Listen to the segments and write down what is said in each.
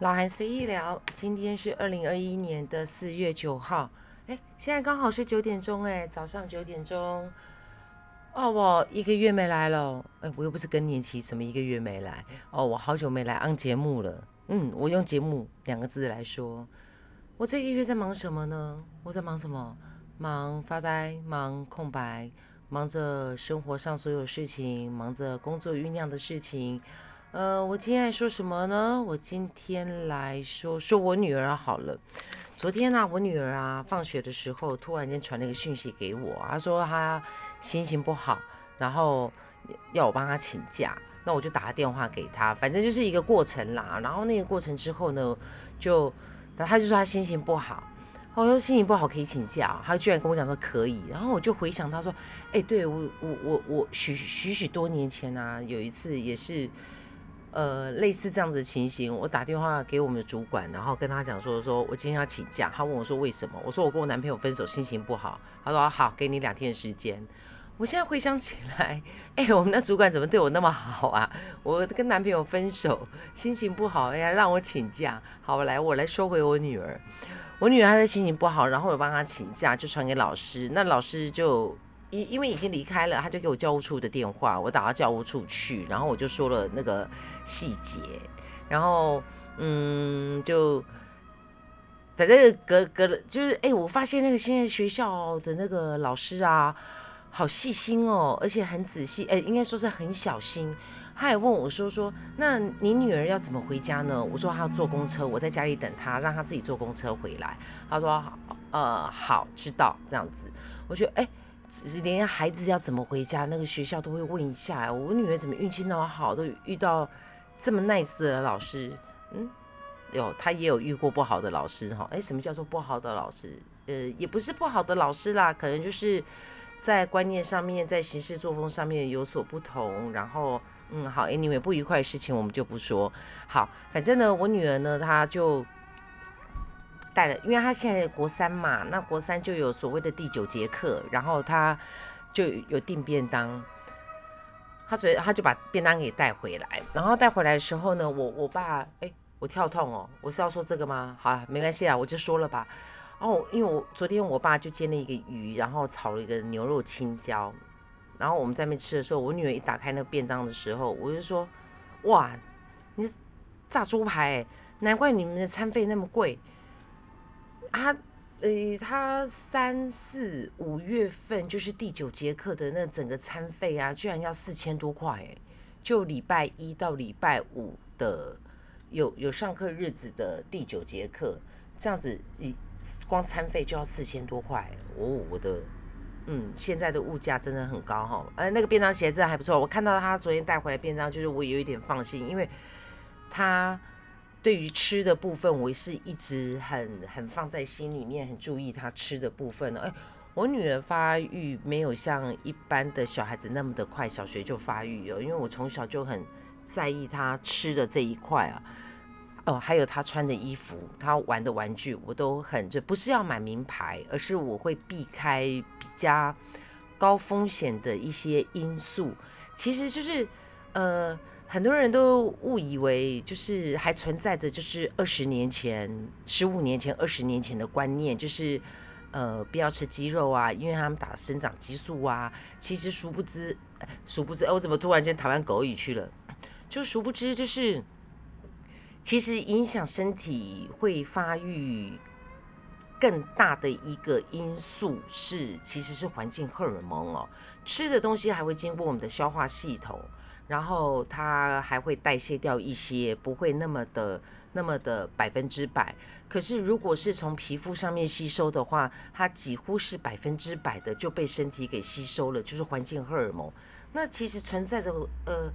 老韩随意聊，今天是二零二一年的四月九号，哎，现在刚好是九点钟，哎，早上九点钟。哦，我一个月没来了，哎，我又不是更年期，什么一个月没来？哦，我好久没来按节目了。嗯，我用节目两个字来说，我这个月在忙什么呢？我在忙什么？忙发呆，忙空白，忙着生活上所有事情，忙着工作酝酿的事情。呃，我今天来说什么呢？我今天来说说我女儿好了。昨天呢，我女儿啊，放学的时候突然间传了一个讯息给我，她说她心情不好，然后要我帮她请假。那我就打个电话给她，反正就是一个过程啦。然后那个过程之后呢，就她就说她心情不好。我说心情不好可以请假，她居然跟我讲说可以。然后我就回想她说，哎，对我我我我许许许多年前啊，有一次也是。呃，类似这样子的情形，我打电话给我们的主管，然后跟他讲说，说我今天要请假。他问我说为什么？我说我跟我男朋友分手，心情不好。他说好，给你两天时间。我现在回想起来，哎，我们的主管怎么对我那么好啊？我跟男朋友分手，心情不好，哎呀，让我请假。好，来，我来收回我女儿。我女儿她的心情不好，然后我帮她请假，就传给老师。那老师就。因因为已经离开了，他就给我教务处的电话，我打到教务处去，然后我就说了那个细节，然后嗯，就反正隔隔了，就是哎，我发现那个现在学校的那个老师啊，好细心哦，而且很仔细，哎，应该说是很小心。他还问我说说，那你女儿要怎么回家呢？我说她要坐公车，我在家里等她，让她自己坐公车回来。他说呃好，知道这样子。我觉得哎。连孩子要怎么回家，那个学校都会问一下。我女儿怎么运气那么好，都遇到这么 nice 的老师。嗯，有，她也有遇过不好的老师哈。哎，什么叫做不好的老师？呃，也不是不好的老师啦，可能就是在观念上面，在行事作风上面有所不同。然后，嗯，好，anyway，不愉快的事情我们就不说。好，反正呢，我女儿呢，她就。带了，因为他现在国三嘛，那国三就有所谓的第九节课，然后他就有订便当，他所以他就把便当给带回来，然后带回来的时候呢，我我爸，哎，我跳痛哦，我是要说这个吗？好了，没关系啊，我就说了吧。然后因为我昨天我爸就煎了一个鱼，然后炒了一个牛肉青椒，然后我们在那边吃的时候，我女儿一打开那个便当的时候，我就说，哇，你炸猪排，难怪你们的餐费那么贵。他，呃，他三四五月份就是第九节课的那整个餐费啊，居然要四千多块哎！就礼拜一到礼拜五的有有上课日子的第九节课，这样子一光餐费就要四千多块哦！我的，嗯，现在的物价真的很高哈。呃，那个便当鞋子还不错，我看到他昨天带回来便当，就是我有一点放心，因为他。对于吃的部分，我是一直很很放在心里面，很注意他吃的部分呢。哎，我女儿发育没有像一般的小孩子那么的快，小学就发育了。因为我从小就很在意她吃的这一块啊。哦，还有她穿的衣服，她玩的玩具，我都很就不是要买名牌，而是我会避开比较高风险的一些因素。其实就是呃。很多人都误以为，就是还存在着，就是二十年前、十五年前、二十年前的观念，就是呃不要吃鸡肉啊，因为他们打生长激素啊。其实殊不知，殊不知，哎，我怎么突然间台湾狗语去了？就殊不知，就是其实影响身体会发育更大的一个因素是，其实是环境荷尔蒙哦。吃的东西还会经过我们的消化系统。然后它还会代谢掉一些，不会那么的那么的百分之百。可是如果是从皮肤上面吸收的话，它几乎是百分之百的就被身体给吸收了，就是环境荷尔蒙。那其实存在着呃，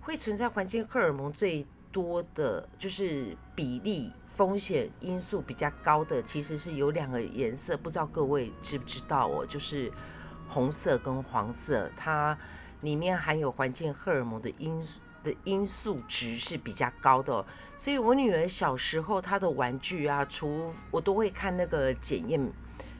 会存在环境荷尔蒙最多的就是比例风险因素比较高的，其实是有两个颜色，不知道各位知不知道哦，就是红色跟黄色，它。里面含有环境荷尔蒙的因素的因素值是比较高的，所以我女儿小时候她的玩具啊，除我都会看那个检验，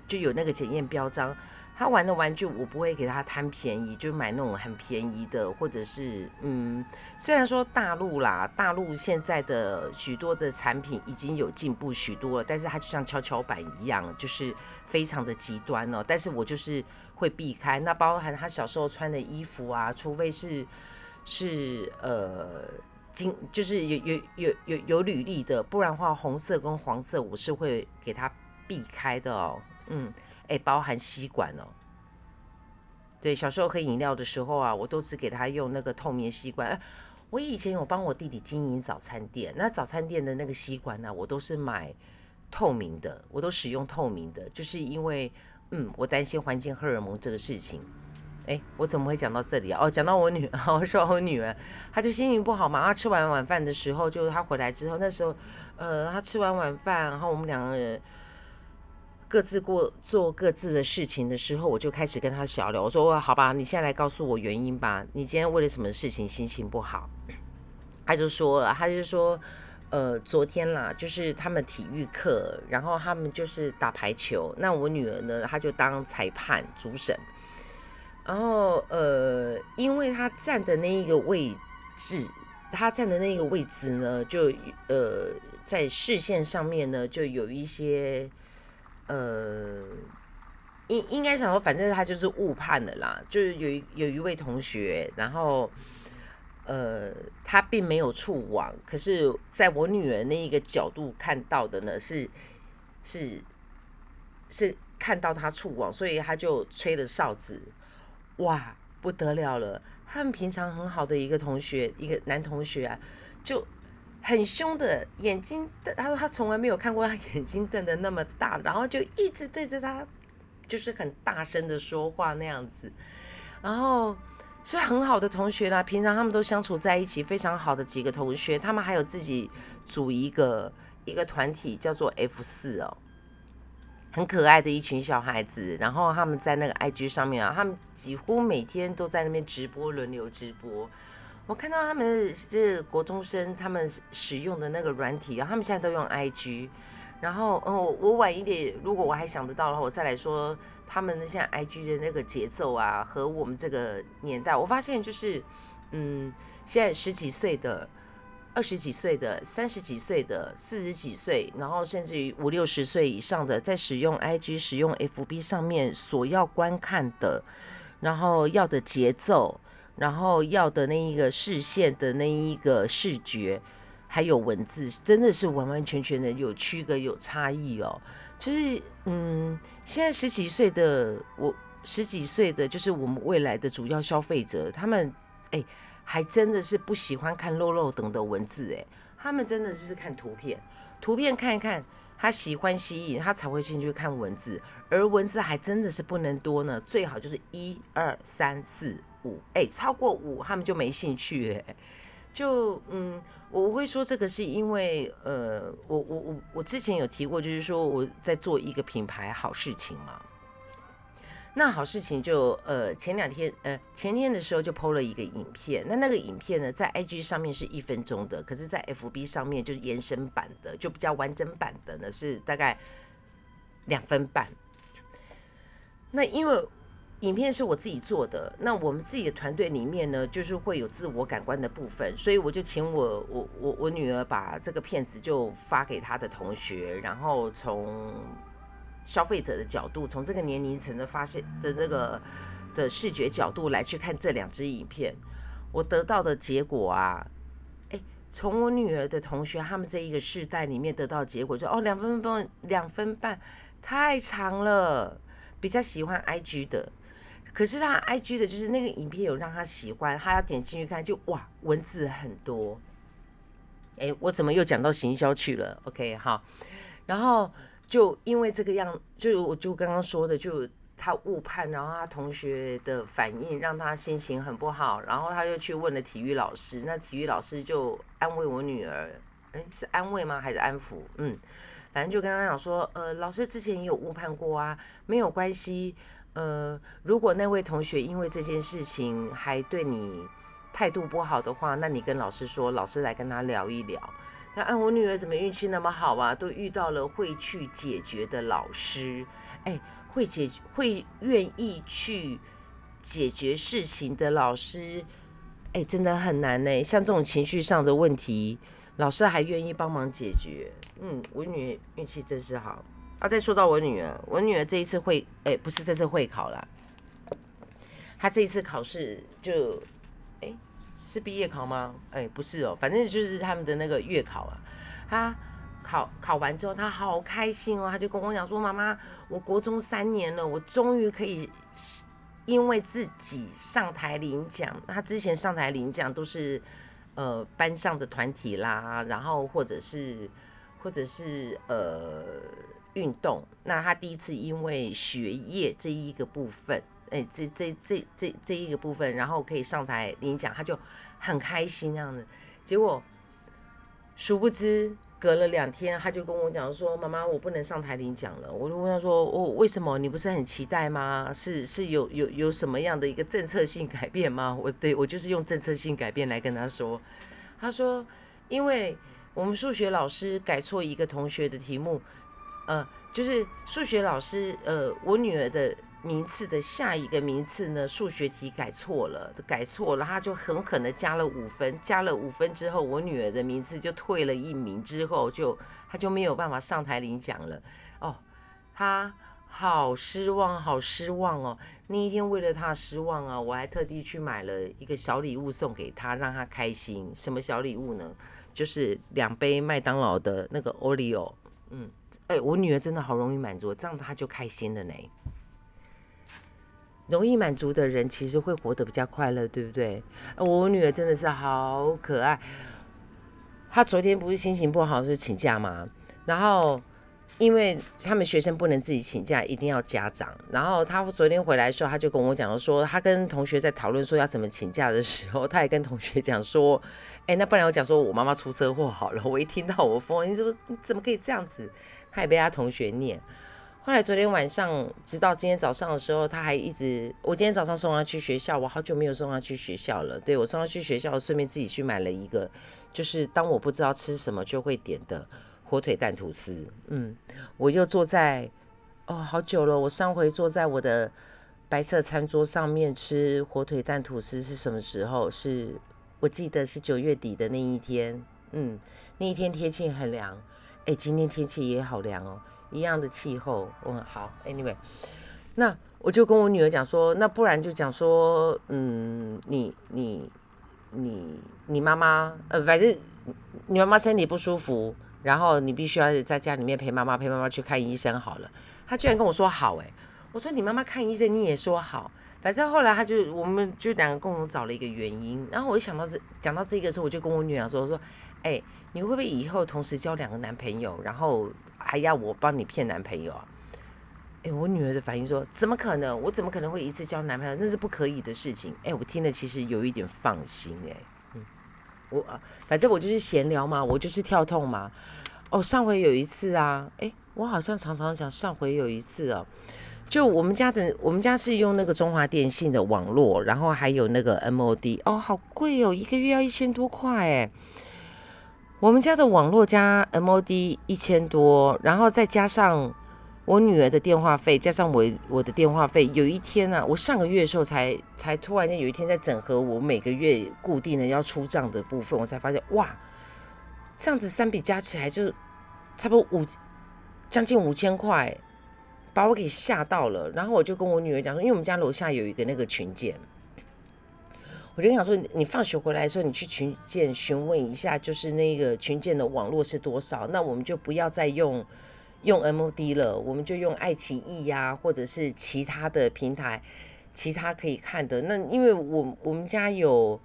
就有那个检验标章，她玩的玩具我不会给她贪便宜，就买那种很便宜的，或者是嗯，虽然说大陆啦，大陆现在的许多的产品已经有进步许多了，但是它就像跷跷板一样，就是非常的极端哦。但是我就是会避开，那包含他小时候穿的衣服啊，除非是是呃金，就是有有有有有履历的，不然话红色跟黄色我是会给他避开的哦，嗯。哎，包含吸管哦。对，小时候喝饮料的时候啊，我都只给他用那个透明吸管。我以前有帮我弟弟经营早餐店，那早餐店的那个吸管呢，我都是买透明的，我都使用透明的，就是因为，嗯，我担心环境荷尔蒙这个事情。哎，我怎么会讲到这里啊？哦，讲到我女儿，我说我女儿，她就心情不好嘛。她吃完晚饭的时候，就是她回来之后，那时候，呃，她吃完晚饭，然后我们两个人。各自过做各自的事情的时候，我就开始跟她小聊。我说：“好吧，你现在来告诉我原因吧。你今天为了什么事情心情不好？”她就说：“了，她就说，呃，昨天啦，就是他们体育课，然后他们就是打排球。那我女儿呢，她就当裁判主审。然后，呃，因为她站的那一个位置，她站的那个位置呢，就呃，在视线上面呢，就有一些。”呃，应应该想说，反正她就是误判了啦。就是有一有一位同学，然后呃，他并没有触网，可是在我女儿那一个角度看到的呢，是是是看到他触网，所以他就吹了哨子。哇，不得了了！他们平常很好的一个同学，一个男同学啊，就。很凶的眼睛，他说他从来没有看过他眼睛瞪得那么大，然后就一直对着他，就是很大声的说话那样子，然后是很好的同学啦，平常他们都相处在一起，非常好的几个同学，他们还有自己组一个一个团体叫做 F 四哦，很可爱的一群小孩子，然后他们在那个 IG 上面啊，他们几乎每天都在那边直播，轮流直播。我看到他们是国中生，他们使用的那个软体啊，他们现在都用 IG。然后，嗯，我晚一点，如果我还想得到的话，我再来说他们现在 IG 的那个节奏啊，和我们这个年代，我发现就是，嗯，现在十几岁的、二十几岁的、三十几岁的、四十几岁，然后甚至于五六十岁以上的，在使用 IG、使用 FB 上面所要观看的，然后要的节奏。然后要的那一个视线的那一个视觉，还有文字，真的是完完全全的有区隔有差异哦。就是嗯，现在十几岁的我，十几岁的就是我们未来的主要消费者，他们哎，还真的是不喜欢看肉肉等的文字哎，他们真的是看图片，图片看一看，他喜欢吸引他才会进去看文字，而文字还真的是不能多呢，最好就是一二三四。五哎，超过五他们就没兴趣哎，就嗯，我会说这个是因为呃，我我我我之前有提过，就是说我在做一个品牌好事情嘛。那好事情就呃前两天呃前天的时候就 PO 了一个影片，那那个影片呢在 IG 上面是一分钟的，可是在 FB 上面就是延伸版的，就比较完整版的呢是大概两分半。那因为。影片是我自己做的，那我们自己的团队里面呢，就是会有自我感官的部分，所以我就请我我我我女儿把这个片子就发给她的同学，然后从消费者的角度，从这个年龄层的发现的这个的视觉角度来去看这两支影片，我得到的结果啊，哎，从我女儿的同学他们这一个世代里面得到结果，就哦两分半两分半太长了，比较喜欢 IG 的。可是他 I G 的就是那个影片有让他喜欢，他要点进去看，就哇文字很多。哎，我怎么又讲到行销去了？OK 好，然后就因为这个样，就我就刚刚说的，就他误判，然后他同学的反应让他心情很不好，然后他又去问了体育老师，那体育老师就安慰我女儿，哎是安慰吗？还是安抚？嗯，反正就跟他讲说，呃，老师之前也有误判过啊，没有关系。呃，如果那位同学因为这件事情还对你态度不好的话，那你跟老师说，老师来跟他聊一聊。那啊，我女儿怎么运气那么好啊？都遇到了会去解决的老师。哎，会解会愿意去解决事情的老师，哎，真的很难呢。像这种情绪上的问题，老师还愿意帮忙解决。嗯，我女儿运气真是好。啊，再说到我女儿，我女儿这一次会，哎，不是这次会考了，她这一次考试就，哎，是毕业考吗？哎，不是哦，反正就是他们的那个月考啊。她考考完之后，她好开心哦，她就跟我讲说：“妈妈，我国中三年了，我终于可以因为自己上台领奖。她之前上台领奖都是呃班上的团体啦，然后或者是或者是呃。”运动，那他第一次因为学业这一个部分，哎，这这这这这一个部分，然后可以上台领奖，他就很开心这样子。结果，殊不知隔了两天，他就跟我讲说：“妈妈，我不能上台领奖了。”我就问他说：“我为什么？你不是很期待吗？是是有有有什么样的一个政策性改变吗？”我对我就是用政策性改变来跟他说。他说：“因为我们数学老师改错一个同学的题目。”呃，就是数学老师，呃，我女儿的名次的下一个名次呢，数学题改错了，改错了，他就狠狠的加了五分，加了五分之后，我女儿的名次就退了一名，之后就他就没有办法上台领奖了。哦，他好失望，好失望哦。那一天为了他失望啊，我还特地去买了一个小礼物送给他，让他开心。什么小礼物呢？就是两杯麦当劳的那个 Oreo。嗯，哎，我女儿真的好容易满足，这样她就开心了呢。容易满足的人其实会活得比较快乐，对不对？我女儿真的是好可爱。她昨天不是心情不好，就请假吗？然后。因为他们学生不能自己请假，一定要家长。然后他昨天回来的时候，他就跟我讲说，他跟同学在讨论说要怎么请假的时候，他也跟同学讲说，哎，那不然我讲说我妈妈出车祸好了。我一听到我疯，你说怎么可以这样子？他也被他同学念。后来昨天晚上，直到今天早上的时候，他还一直，我今天早上送他去学校，我好久没有送他去学校了。对我送他去学校，顺便自己去买了一个，就是当我不知道吃什么就会点的。火腿蛋吐司，嗯，我又坐在，哦，好久了。我上回坐在我的白色餐桌上面吃火腿蛋吐司是什么时候？是我记得是九月底的那一天，嗯，那一天天气很凉，哎，今天天气也好凉哦，一样的气候，嗯，好，anyway，那我就跟我女儿讲说，那不然就讲说，嗯，你你你你妈妈，呃，反正你妈妈身体不舒服。然后你必须要在家里面陪妈妈，陪妈妈去看医生好了。他居然跟我说好哎，我说你妈妈看医生你也说好，反正后来他就我们就两个共同找了一个原因。然后我一想到这讲到这个时候，我就跟我女儿说，我说哎，你会不会以后同时交两个男朋友，然后还要我帮你骗男朋友啊？哎，我女儿的反应说怎么可能？我怎么可能会一次交男朋友？那是不可以的事情。哎，我听了其实有一点放心哎。我反正我就是闲聊嘛，我就是跳痛嘛。哦，上回有一次啊，哎，我好像常常讲上回有一次哦，就我们家的，我们家是用那个中华电信的网络，然后还有那个 MOD，哦，好贵哦，一个月要一千多块哎。我们家的网络加 MOD 一千多，然后再加上。我女儿的电话费加上我我的电话费，有一天啊，我上个月的时候才才突然间有一天在整合我每个月固定的要出账的部分，我才发现哇，这样子三笔加起来就差不多五将近五千块，把我给吓到了。然后我就跟我女儿讲说，因为我们家楼下有一个那个群建，我就想说，你放学回来的时候，你去群建询问一下，就是那个群建的网络是多少，那我们就不要再用。用 MOD 了，我们就用爱奇艺呀，或者是其他的平台，其他可以看的。那因为我我们家有，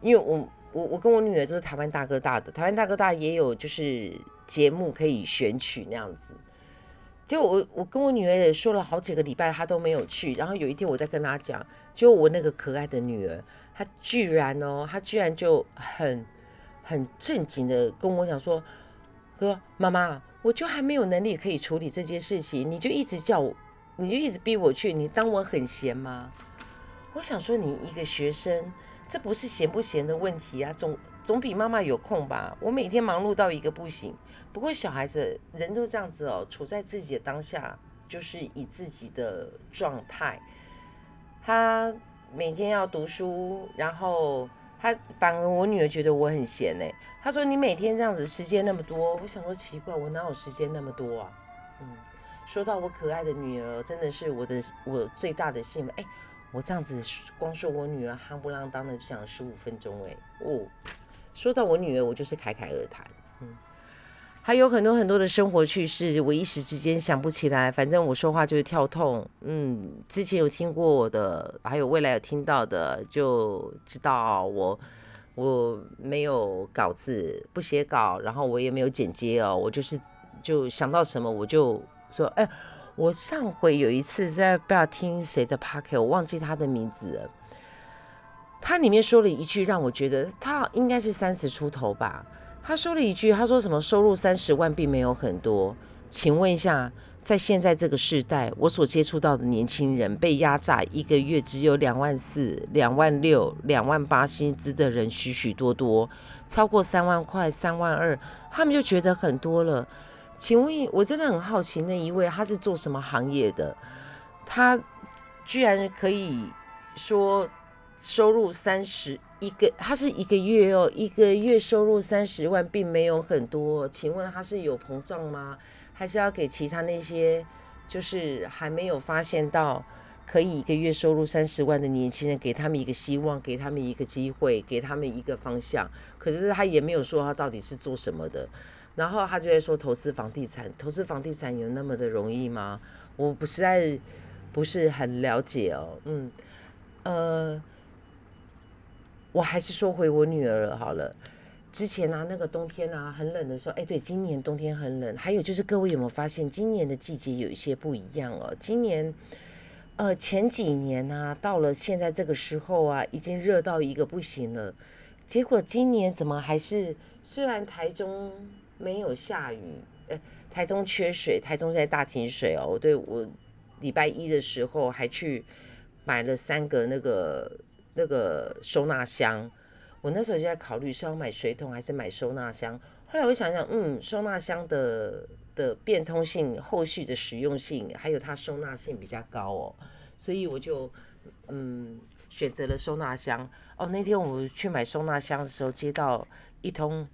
因为我我我跟我女儿都是台湾大哥大的，台湾大哥大也有就是节目可以选取那样子。就我我跟我女儿也说了好几个礼拜，她都没有去。然后有一天我在跟她讲，就我那个可爱的女儿，她居然哦，她居然就很很正经的跟我讲说，说妈妈。我就还没有能力可以处理这件事情，你就一直叫我，你就一直逼我去，你当我很闲吗？我想说，你一个学生，这不是闲不闲的问题啊，总总比妈妈有空吧？我每天忙碌到一个不行。不过小孩子人都这样子哦，处在自己的当下，就是以自己的状态，他每天要读书，然后他反而我女儿觉得我很闲哎，她说你每天这样子时间那么多，我想说奇怪，我哪有时间那么多啊？嗯，说到我可爱的女儿，真的是我的我最大的幸福哎，我这样子光说我女儿夯不啷当的就讲十五分钟哎哦，说到我女儿，我就是侃侃而谈，嗯。还有很多很多的生活趣事，我一时之间想不起来。反正我说话就是跳痛，嗯，之前有听过我的，还有未来有听到的，就知道我我没有稿子，不写稿，然后我也没有剪接哦，我就是就想到什么我就说，哎，我上回有一次在不知道听谁的 p o c k e t 我忘记他的名字了，他里面说了一句让我觉得他应该是三十出头吧。他说了一句：“他说什么收入三十万并没有很多，请问一下，在现在这个时代，我所接触到的年轻人被压榨一个月只有两万四、两万六、两万八薪资的人许许多多，超过三万块、三万二，他们就觉得很多了。请问，我真的很好奇，那一位他是做什么行业的？他居然可以说收入三十。”一个，他是一个月哦，一个月收入三十万，并没有很多。请问他是有膨胀吗？还是要给其他那些就是还没有发现到可以一个月收入三十万的年轻人，给他们一个希望，给他们一个机会，给他们一个方向？可是他也没有说他到底是做什么的。然后他就在说投资房地产，投资房地产有那么的容易吗？我不实在不是很了解哦。嗯，呃。我还是说回我女儿好了。之前啊，那个冬天啊，很冷的时候，哎，对，今年冬天很冷。还有就是，各位有没有发现，今年的季节有一些不一样哦？今年，呃，前几年呢，到了现在这个时候啊，已经热到一个不行了。结果今年怎么还是？虽然台中没有下雨，呃，台中缺水，台中在大停水哦。对我礼拜一的时候还去买了三个那个。那个收纳箱，我那时候就在考虑是要买水桶还是买收纳箱。后来我想想，嗯，收纳箱的的变通性、后续的实用性，还有它收纳性比较高哦，所以我就嗯选择了收纳箱。哦，那天我去买收纳箱的时候，接到一通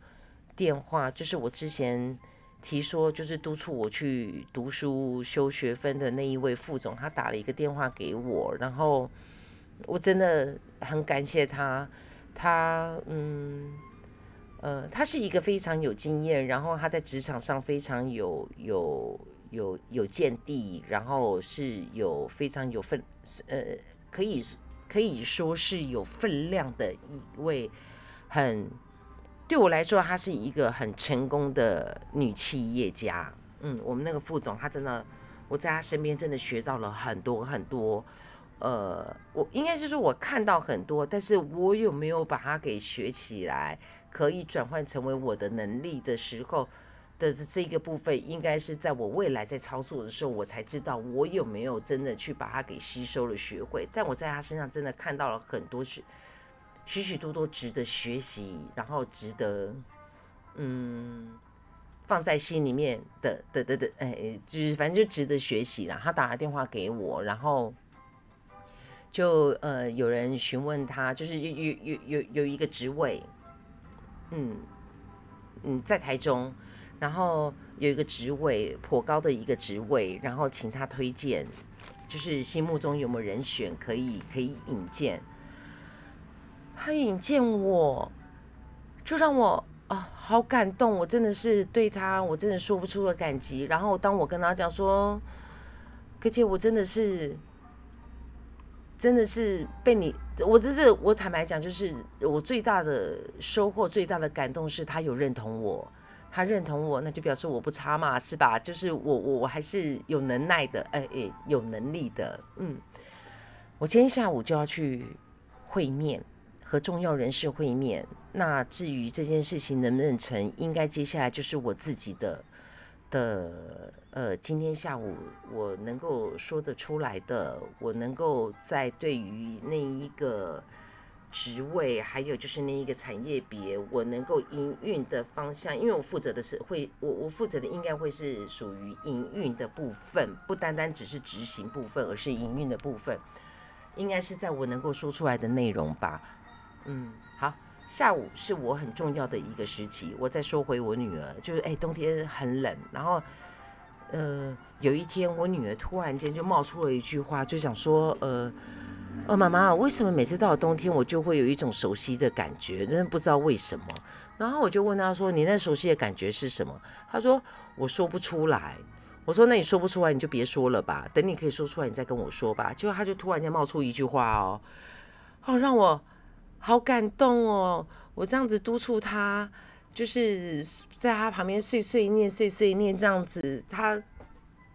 电话，就是我之前提说就是督促我去读书修学分的那一位副总，他打了一个电话给我，然后。我真的很感谢他，他嗯呃，他是一个非常有经验，然后他在职场上非常有有有有见地，然后是有非常有分呃，可以可以说是有分量的一位，很对我来说，她是一个很成功的女企业家。嗯，我们那个副总，他真的，我在他身边真的学到了很多很多。呃，我应该是说，我看到很多，但是我有没有把它给学起来，可以转换成为我的能力的时候的这个部分，应该是在我未来在操作的时候，我才知道我有没有真的去把它给吸收了、学会。但我在他身上真的看到了很多许许许多多值得学习，然后值得嗯放在心里面的的的的，哎，就是反正就值得学习了。他打了电话给我，然后。就呃，有人询问他，就是有有有有一个职位，嗯嗯，在台中，然后有一个职位颇高的一个职位，然后请他推荐，就是心目中有没有人选可以可以引荐。他引荐我，就让我啊好感动，我真的是对他，我真的说不出的感激。然后当我跟他讲说，可姐，我真的是。真的是被你，我这是我坦白讲，就是我最大的收获、最大的感动是他有认同我，他认同我，那就表示我不差嘛，是吧？就是我我我还是有能耐的，哎哎，有能力的，嗯。我今天下午就要去会面，和重要人士会面。那至于这件事情能不能成，应该接下来就是我自己的的。呃，今天下午我能够说得出来的，我能够在对于那一个职位，还有就是那一个产业别，我能够营运的方向，因为我负责的是会，我我负责的应该会是属于营运的部分，不单单只是执行部分，而是营运的部分，应该是在我能够说出来的内容吧。嗯，好，下午是我很重要的一个时期，我再说回我女儿，就是哎，冬天很冷，然后呃，有一天我女儿突然间就冒出了一句话，就想说呃。呃，妈妈，为什么每次到了冬天，我就会有一种熟悉的感觉？真的不知道为什么。然后我就问她说：“你那熟悉的感觉是什么？”她说：“我说不出来。”我说：“那你说不出来，你就别说了吧。等你可以说出来，你再跟我说吧。”结果他就突然间冒出一句话哦，哦，让我好感动哦。我这样子督促他，就是在他旁边碎碎念、碎碎念这样子，他。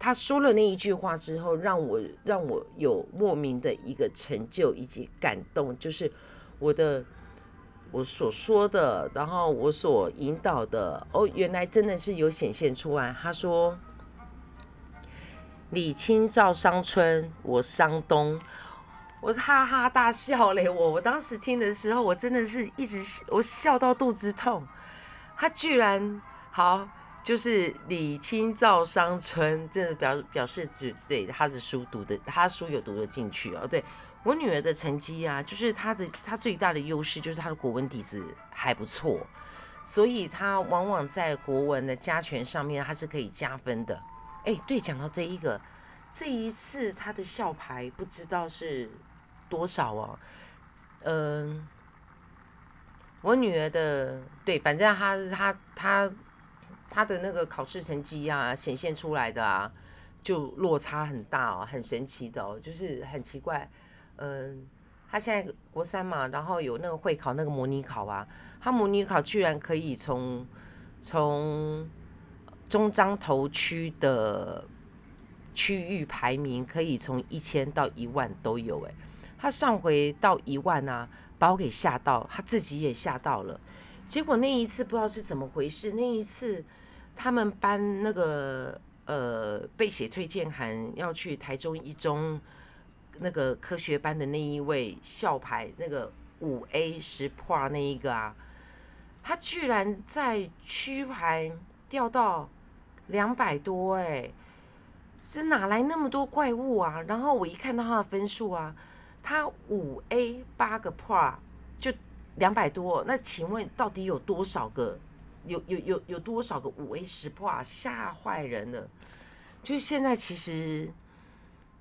他说了那一句话之后，让我让我有莫名的一个成就以及感动，就是我的我所说的，然后我所引导的，哦，原来真的是有显现出来。他说：“李清照伤春，我伤冬。”我哈哈大笑嘞！我我当时听的时候，我真的是一直我笑到肚子痛。他居然好。就是李清照伤春，这表表示只对他的书读的，他书有读得进去哦。对我女儿的成绩啊，就是她的她最大的优势就是她的国文底子还不错，所以她往往在国文的加权上面，她是可以加分的。哎，对，讲到这一个，这一次她的校牌不知道是多少哦。嗯，我女儿的对，反正她她她。她的那个考试成绩啊，显现出来的啊，就落差很大哦，很神奇的哦，就是很奇怪。嗯，她现在国三嘛，然后有那个会考那个模拟考啊，她模拟考居然可以从从中彰头区的区域排名，可以从一千到一万都有哎。他上回到一万啊，把我给吓到，他自己也吓到了。结果那一次不知道是怎么回事，那一次。他们班那个呃被写推荐函要去台中一中那个科学班的那一位校牌那个五 A 十破那一个啊，他居然在区排掉到两百多哎，是哪来那么多怪物啊？然后我一看到他的分数啊，他五 A 八个 Pro 就两百多，那请问到底有多少个？有有有有多少个五 A 十 Pro？？吓坏人了！就是现在，其实，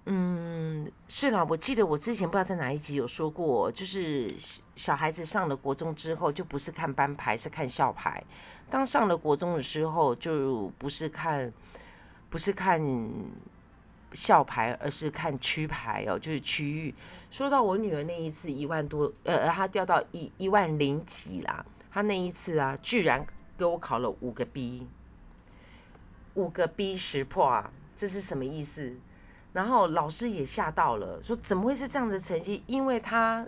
嗯，是啦。我记得我之前不知道在哪一集有说过，就是小孩子上了国中之后，就不是看班牌，是看校牌。当上了国中的时候，就不是看不是看校牌，而是看区牌哦，就是区域。说到我女儿那一次一万多，呃，她掉到一一万零几啦。她那一次啊，居然。给我考了五个 B，五个 B 识破啊，这是什么意思？然后老师也吓到了，说怎么会是这样的成绩？因为她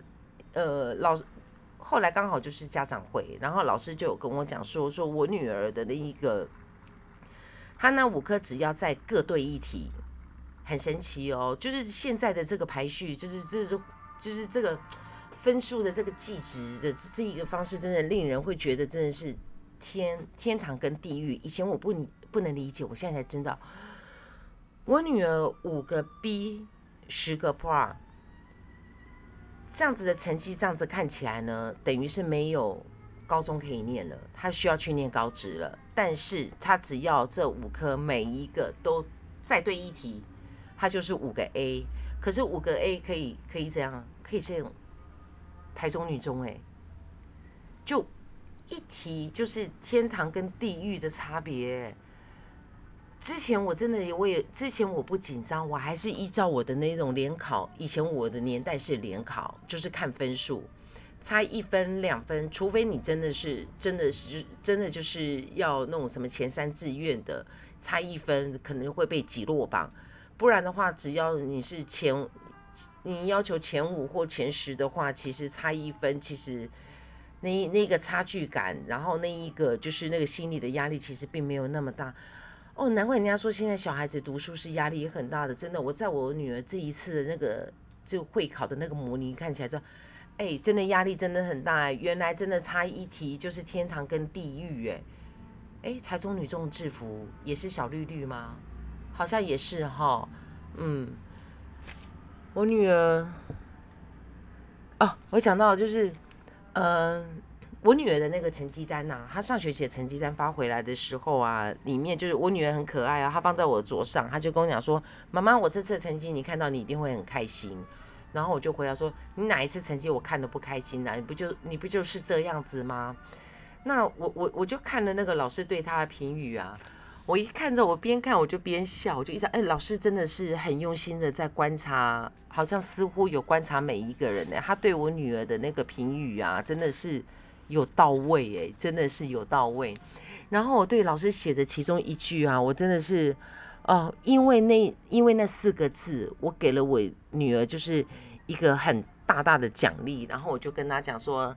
呃老后来刚好就是家长会，然后老师就有跟我讲说，说我女儿的那一个，他那五科只要在各对一题，很神奇哦，就是现在的这个排序，就是这是就是这个分数的这个计值的这一个方式，真的令人会觉得真的是。天天堂跟地狱，以前我不不能理解，我现在才知道。我女儿五个 B，十个 Pro，这样子的成绩，这样子看起来呢，等于是没有高中可以念了，她需要去念高职了。但是她只要这五科每一个都再对一题，她就是五个 A。可是五个 A 可以可以怎样？可以这样？台中女中哎，就。一提就是天堂跟地狱的差别。之前我真的我也之前我不紧张，我还是依照我的那种联考。以前我的年代是联考，就是看分数，差一分两分，除非你真的是真的是真的就是要那种什么前三志愿的，差一分可能会被挤落榜。不然的话，只要你是前，你要求前五或前十的话，其实差一分其实。那那个差距感，然后那一个就是那个心理的压力，其实并没有那么大。哦，难怪人家说现在小孩子读书是压力也很大的。真的，我在我女儿这一次的那个就会考的那个模拟看起来，说哎，真的压力真的很大哎，原来真的差一题就是天堂跟地狱哎，哎，台中女中制服也是小绿绿吗？好像也是哈，嗯，我女儿，哦，我讲到就是，嗯。我女儿的那个成绩单呐，她上学期的成绩单发回来的时候啊，里面就是我女儿很可爱啊，她放在我的桌上，她就跟我讲说：“妈妈，我这次的成绩你看到你一定会很开心。”然后我就回答说：“你哪一次成绩我看的不开心呢？你不就你不就是这样子吗？”那我我我就看了那个老师对她的评语啊，我一看着我边看我就边笑，我就一想，哎，老师真的是很用心的在观察，好像似乎有观察每一个人呢。他对我女儿的那个评语啊，真的是。有到位哎，真的是有到位。然后我对老师写的其中一句啊，我真的是哦，因为那因为那四个字，我给了我女儿就是一个很大大的奖励。然后我就跟她讲说，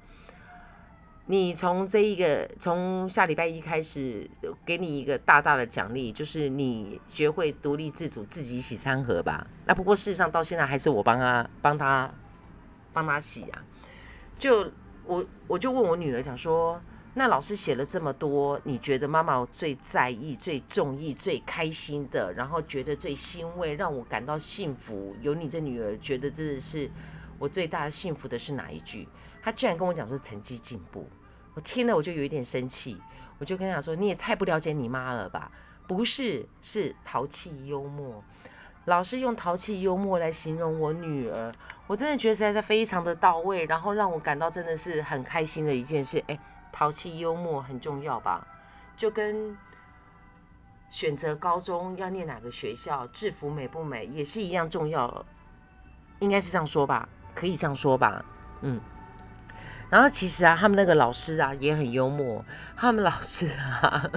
你从这一个从下礼拜一开始，给你一个大大的奖励，就是你学会独立自主，自己洗餐盒吧。那不过事实上到现在还是我帮他帮他帮他洗啊，就。我我就问我女儿讲说，那老师写了这么多，你觉得妈妈最在意、最中意、最开心的，然后觉得最欣慰，让我感到幸福，有你这女儿，觉得真的是我最大的幸福的是哪一句？他居然跟我讲说成绩进步，我听了我就有一点生气，我就跟他讲说，你也太不了解你妈了吧？不是，是淘气幽默。老师用淘气幽默来形容我女儿，我真的觉得实在是非常的到位，然后让我感到真的是很开心的一件事。哎，淘气幽默很重要吧？就跟选择高中要念哪个学校，制服美不美也是一样重要，应该是这样说吧？可以这样说吧？嗯。然后其实啊，他们那个老师啊也很幽默，他们老师啊，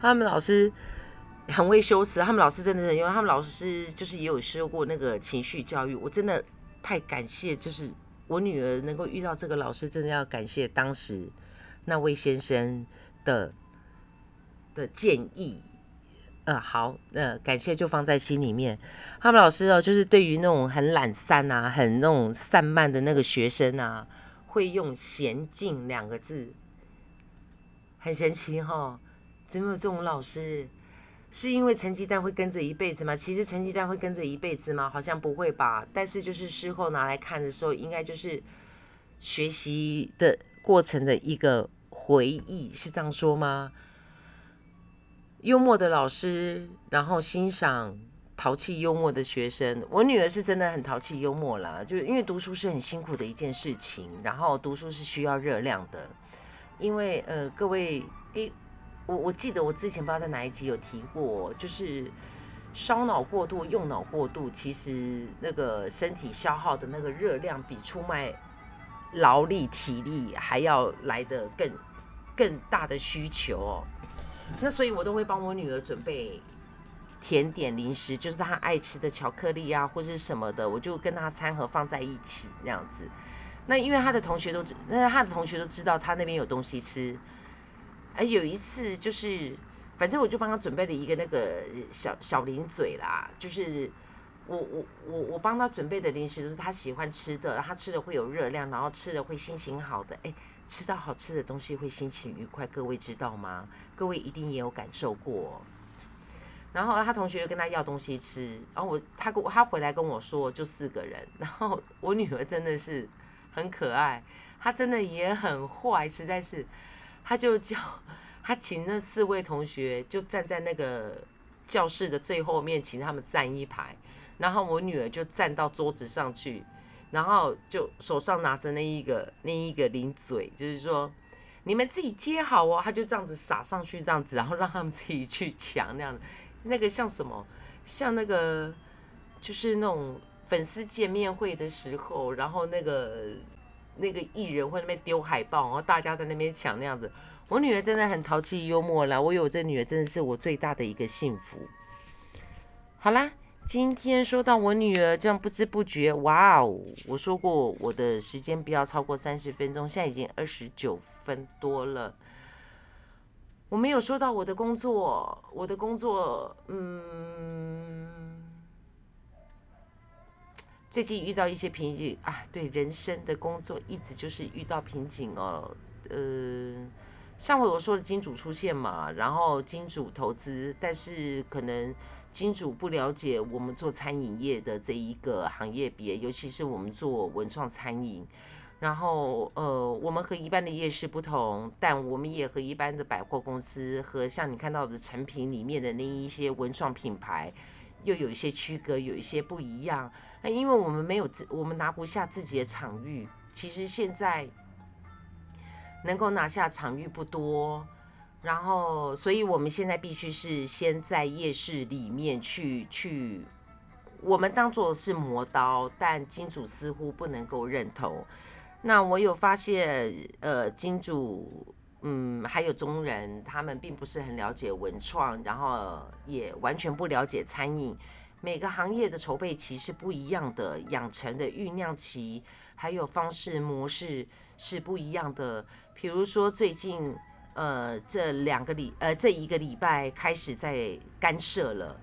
他们老师。很会修辞，他们老师真的是，因为他们老师就是也有修过那个情绪教育，我真的太感谢，就是我女儿能够遇到这个老师，真的要感谢当时那位先生的的建议。呃，好，呃，感谢就放在心里面。他们老师哦，就是对于那种很懒散啊、很那种散漫的那个学生啊，会用“娴静”两个字，很神奇哈，怎么有这种老师？是因为成绩单会跟着一辈子吗？其实成绩单会跟着一辈子吗？好像不会吧。但是就是事后拿来看的时候，应该就是学习的过程的一个回忆，是这样说吗？幽默的老师，然后欣赏淘气幽默的学生。我女儿是真的很淘气幽默啦，就是因为读书是很辛苦的一件事情，然后读书是需要热量的。因为呃，各位诶。我我记得我之前不知道在哪一集有提过，就是烧脑过度、用脑过度，其实那个身体消耗的那个热量比出卖劳力体力还要来的更更大的需求哦。那所以我都会帮我女儿准备甜点零食，就是他爱吃的巧克力啊或是什么的，我就跟他餐盒放在一起那样子。那因为他的同学都知，那他的同学都知道他那边有东西吃。哎，有一次就是，反正我就帮他准备了一个那个小小零嘴啦，就是我我我我帮他准备的零食都是他喜欢吃的，他吃的会有热量，然后吃的会心情好的。哎，吃到好吃的东西会心情愉快，各位知道吗？各位一定也有感受过。然后他同学就跟他要东西吃，然后我他跟我他回来跟我说，就四个人。然后我女儿真的是很可爱，她真的也很坏，实在是。他就叫他请那四位同学就站在那个教室的最后面，请他们站一排。然后我女儿就站到桌子上去，然后就手上拿着那一个那一个零嘴，就是说你们自己接好哦。他就这样子撒上去，这样子，然后让他们自己去抢那样的。那个像什么？像那个就是那种粉丝见面会的时候，然后那个。那个艺人会那边丢海报，然后大家在那边抢那样子。我女儿真的很淘气幽默啦，我有这女儿真的是我最大的一个幸福。好啦，今天说到我女儿，这样不知不觉，哇哦！我说过我的时间不要超过三十分钟，现在已经二十九分多了。我没有说到我的工作，我的工作，嗯。最近遇到一些瓶颈啊，对人生的工作一直就是遇到瓶颈哦。呃，上回我说的金主出现嘛，然后金主投资，但是可能金主不了解我们做餐饮业的这一个行业别，尤其是我们做文创餐饮。然后，呃，我们和一般的夜市不同，但我们也和一般的百货公司和像你看到的成品里面的那一些文创品牌，又有一些区隔，有一些不一样。那因为我们没有自，我们拿不下自己的场域。其实现在能够拿下场域不多，然后，所以我们现在必须是先在夜市里面去去，我们当做是磨刀，但金主似乎不能够认同。那我有发现，呃，金主，嗯，还有中人，他们并不是很了解文创，然后也完全不了解餐饮。每个行业的筹备期是不一样的，养成的酝酿期，还有方式模式是不一样的。比如说最近，呃，这两个礼，呃，这一个礼拜开始在干涉了，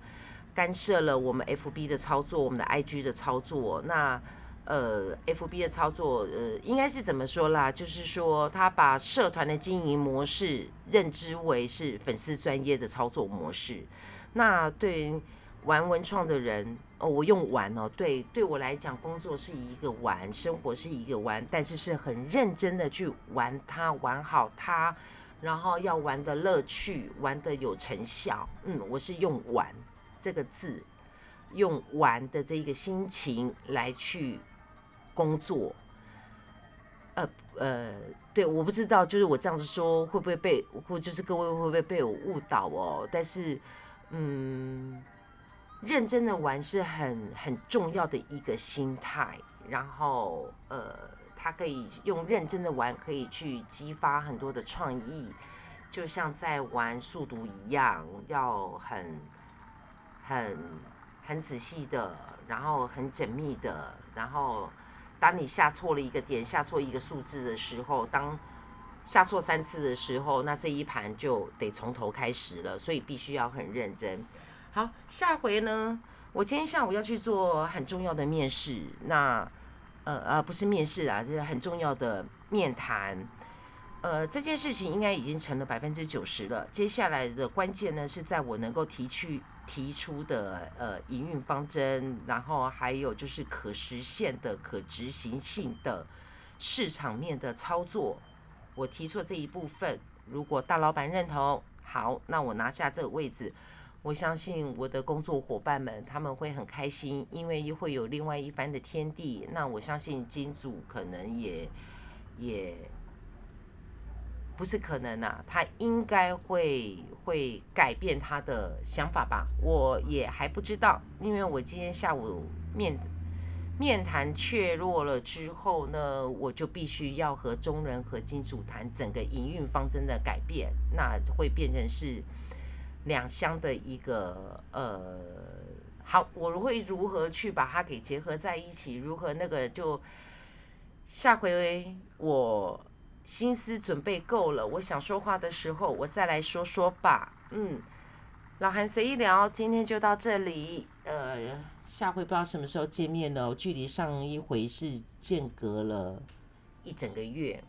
干涉了我们 FB 的操作，我们的 IG 的操作。那呃，F B 的操作，呃，应该是怎么说啦？就是说，他把社团的经营模式认知为是粉丝专业的操作模式。那对玩文创的人，哦，我用玩哦，对，对我来讲，工作是一个玩，生活是一个玩，但是是很认真的去玩它，玩好它，然后要玩的乐趣，玩的有成效。嗯，我是用玩这个字，用玩的这一个心情来去。工作，呃呃，对，我不知道，就是我这样子说会不会被，或就是各位会不会被我误导哦？但是，嗯，认真的玩是很很重要的一个心态，然后呃，他可以用认真的玩，可以去激发很多的创意，就像在玩速读一样，要很很很仔细的，然后很缜密的，然后。当你下错了一个点，下错一个数字的时候，当下错三次的时候，那这一盘就得从头开始了，所以必须要很认真。好，下回呢，我今天下午要去做很重要的面试，那呃呃不是面试啊，就是很重要的面谈。呃，这件事情应该已经成了百分之九十了，接下来的关键呢是在我能够提去。提出的呃营运方针，然后还有就是可实现的、可执行性的市场面的操作，我提出这一部分，如果大老板认同，好，那我拿下这个位置，我相信我的工作伙伴们他们会很开心，因为会有另外一番的天地。那我相信金主可能也也。不是可能啊，他应该会会改变他的想法吧？我也还不知道，因为我今天下午面面谈确落了之后呢，我就必须要和中人和金主谈整个营运方针的改变，那会变成是两相的一个呃，好，我会如何去把它给结合在一起？如何那个就下回我。心思准备够了，我想说话的时候，我再来说说吧。嗯，老韩随意聊，今天就到这里。呃，下回不知道什么时候见面了，距离上一回是间隔了一整个月。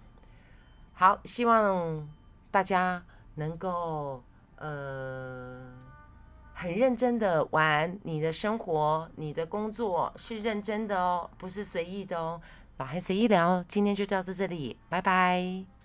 好，希望大家能够呃很认真的玩你的生活，你的工作是认真的哦，不是随意的哦。老韩随意聊，今天就到这里，拜拜。